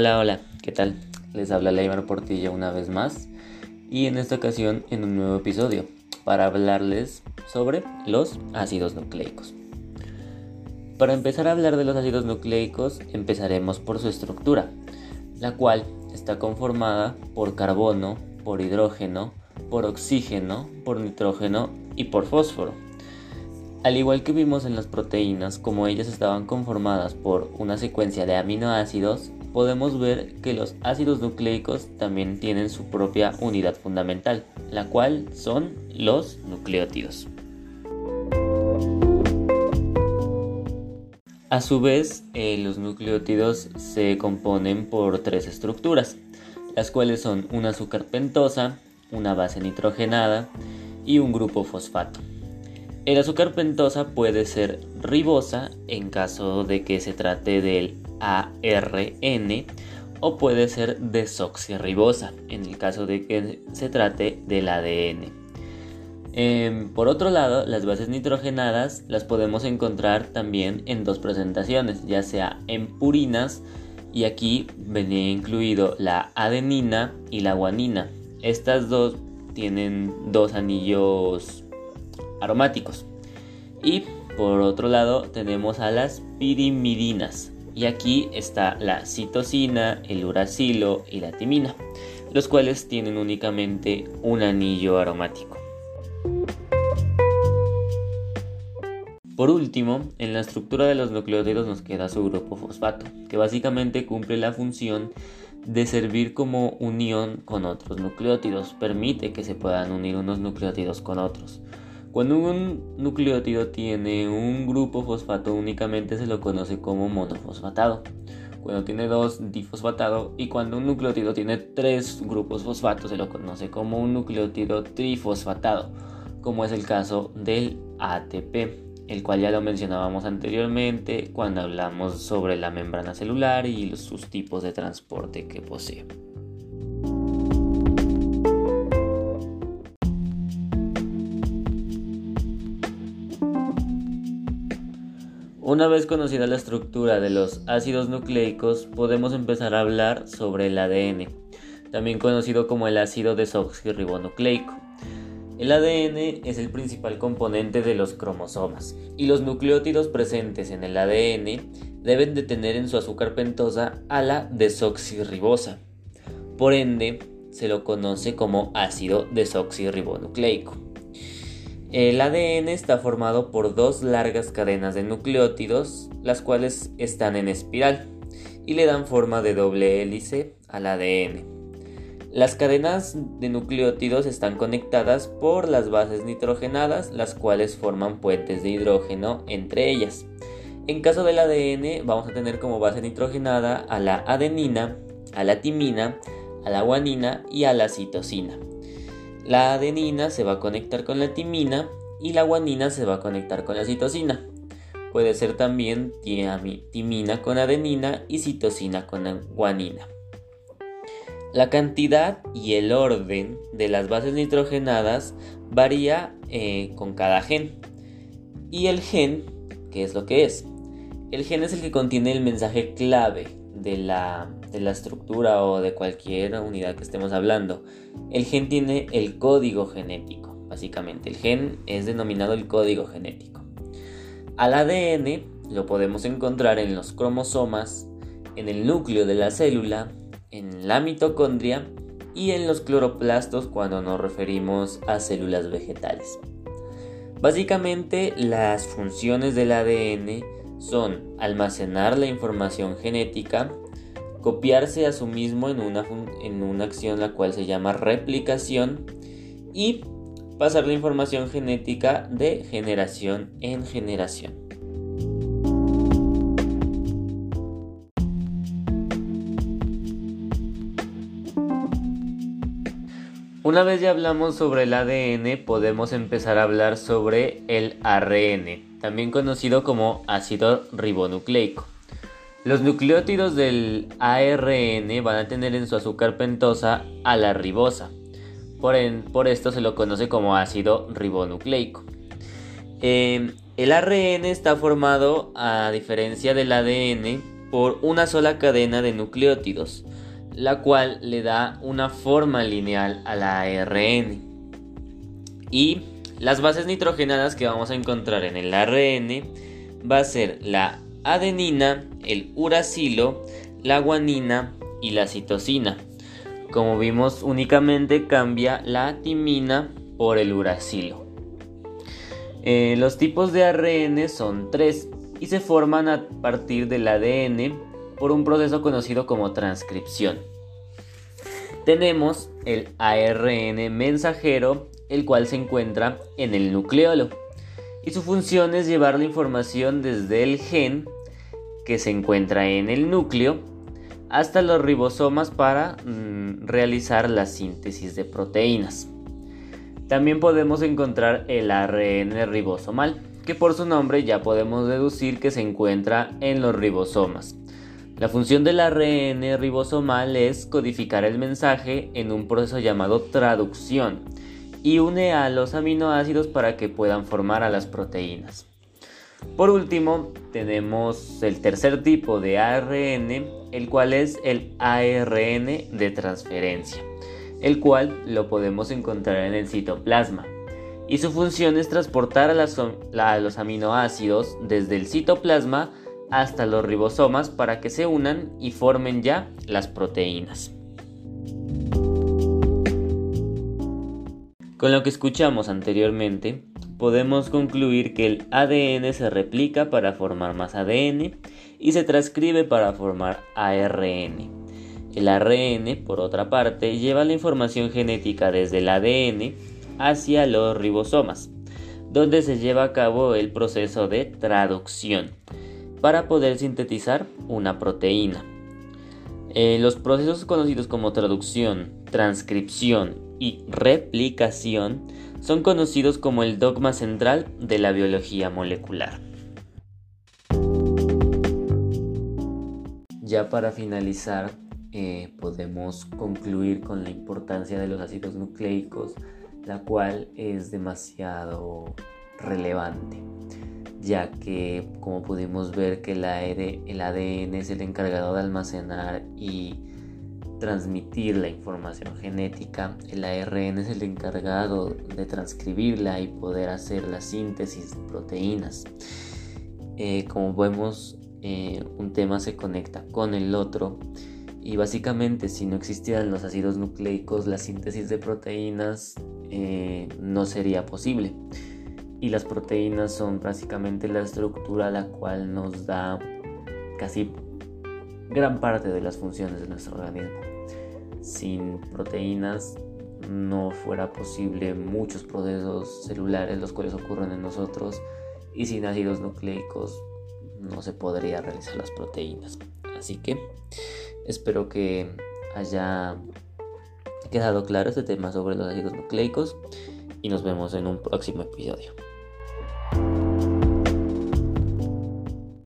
Hola, hola, ¿qué tal? Les habla Leibar Portilla una vez más y en esta ocasión en un nuevo episodio para hablarles sobre los ácidos nucleicos. Para empezar a hablar de los ácidos nucleicos empezaremos por su estructura, la cual está conformada por carbono, por hidrógeno, por oxígeno, por nitrógeno y por fósforo. Al igual que vimos en las proteínas, como ellas estaban conformadas por una secuencia de aminoácidos, podemos ver que los ácidos nucleicos también tienen su propia unidad fundamental, la cual son los nucleótidos. A su vez, eh, los nucleótidos se componen por tres estructuras, las cuales son un azúcar pentosa, una base nitrogenada y un grupo fosfato. El azúcar pentosa puede ser ribosa en caso de que se trate del ARN o puede ser desoxirribosa en el caso de que se trate del ADN. Em, por otro lado, las bases nitrogenadas las podemos encontrar también en dos presentaciones, ya sea en purinas y aquí venía incluido la adenina y la guanina. Estas dos tienen dos anillos aromáticos. Y por otro lado tenemos a las pirimidinas. Y aquí está la citosina, el uracilo y la timina, los cuales tienen únicamente un anillo aromático. Por último, en la estructura de los nucleótidos nos queda su grupo fosfato, que básicamente cumple la función de servir como unión con otros nucleótidos, permite que se puedan unir unos nucleótidos con otros. Cuando un nucleótido tiene un grupo fosfato únicamente se lo conoce como monofosfatado. Cuando tiene dos difosfatado y cuando un nucleótido tiene tres grupos fosfatos se lo conoce como un nucleótido trifosfatado, como es el caso del ATP, el cual ya lo mencionábamos anteriormente cuando hablamos sobre la membrana celular y sus tipos de transporte que posee. Una vez conocida la estructura de los ácidos nucleicos, podemos empezar a hablar sobre el ADN, también conocido como el ácido desoxirribonucleico. El ADN es el principal componente de los cromosomas y los nucleótidos presentes en el ADN deben de tener en su azúcar pentosa a la desoxirribosa. Por ende, se lo conoce como ácido desoxirribonucleico. El ADN está formado por dos largas cadenas de nucleótidos, las cuales están en espiral y le dan forma de doble hélice al ADN. Las cadenas de nucleótidos están conectadas por las bases nitrogenadas, las cuales forman puentes de hidrógeno entre ellas. En caso del ADN vamos a tener como base nitrogenada a la adenina, a la timina, a la guanina y a la citosina. La adenina se va a conectar con la timina y la guanina se va a conectar con la citosina. Puede ser también timina con adenina y citosina con guanina. La cantidad y el orden de las bases nitrogenadas varía eh, con cada gen. Y el gen, ¿qué es lo que es? El gen es el que contiene el mensaje clave de la, de la estructura o de cualquier unidad que estemos hablando. El gen tiene el código genético, básicamente. El gen es denominado el código genético. Al ADN lo podemos encontrar en los cromosomas, en el núcleo de la célula, en la mitocondria y en los cloroplastos cuando nos referimos a células vegetales. Básicamente las funciones del ADN son almacenar la información genética, copiarse a sí mismo en una, en una acción la cual se llama replicación y pasar la información genética de generación en generación. Una vez ya hablamos sobre el ADN, podemos empezar a hablar sobre el ARN también conocido como ácido ribonucleico. Los nucleótidos del ARN van a tener en su azúcar pentosa a la ribosa. Por, por esto se lo conoce como ácido ribonucleico. Em, el ARN está formado, a diferencia del ADN, por una sola cadena de nucleótidos, la cual le da una forma lineal a la ARN. Y las bases nitrogenadas que vamos a encontrar en el ARN va a ser la adenina, el uracilo, la guanina y la citosina. Como vimos, únicamente cambia la timina por el uracilo. Eh, los tipos de ARN son tres y se forman a partir del ADN por un proceso conocido como transcripción. Tenemos el ARN mensajero, el cual se encuentra en el nucleolo, y su función es llevar la información desde el gen que se encuentra en el núcleo hasta los ribosomas para mm, realizar la síntesis de proteínas. También podemos encontrar el ARN ribosomal, que por su nombre ya podemos deducir que se encuentra en los ribosomas. La función del ARN ribosomal es codificar el mensaje en un proceso llamado traducción y une a los aminoácidos para que puedan formar a las proteínas. Por último, tenemos el tercer tipo de ARN, el cual es el ARN de transferencia, el cual lo podemos encontrar en el citoplasma. Y su función es transportar a, los aminoácidos desde el citoplasma hasta los ribosomas para que se unan y formen ya las proteínas. Con lo que escuchamos anteriormente, podemos concluir que el ADN se replica para formar más ADN y se transcribe para formar ARN. El ARN, por otra parte, lleva la información genética desde el ADN hacia los ribosomas, donde se lleva a cabo el proceso de traducción para poder sintetizar una proteína. Eh, los procesos conocidos como traducción, transcripción y replicación son conocidos como el dogma central de la biología molecular. Ya para finalizar, eh, podemos concluir con la importancia de los ácidos nucleicos, la cual es demasiado relevante, ya que como pudimos ver que el ADN es el encargado de almacenar y transmitir la información genética, el ARN es el encargado de transcribirla y poder hacer la síntesis de proteínas. Eh, como vemos, eh, un tema se conecta con el otro y básicamente si no existieran los ácidos nucleicos, la síntesis de proteínas eh, no sería posible. Y las proteínas son básicamente la estructura la cual nos da casi gran parte de las funciones de nuestro organismo. Sin proteínas no fuera posible muchos procesos celulares los cuales ocurren en nosotros y sin ácidos nucleicos no se podría realizar las proteínas. Así que espero que haya quedado claro este tema sobre los ácidos nucleicos y nos vemos en un próximo episodio.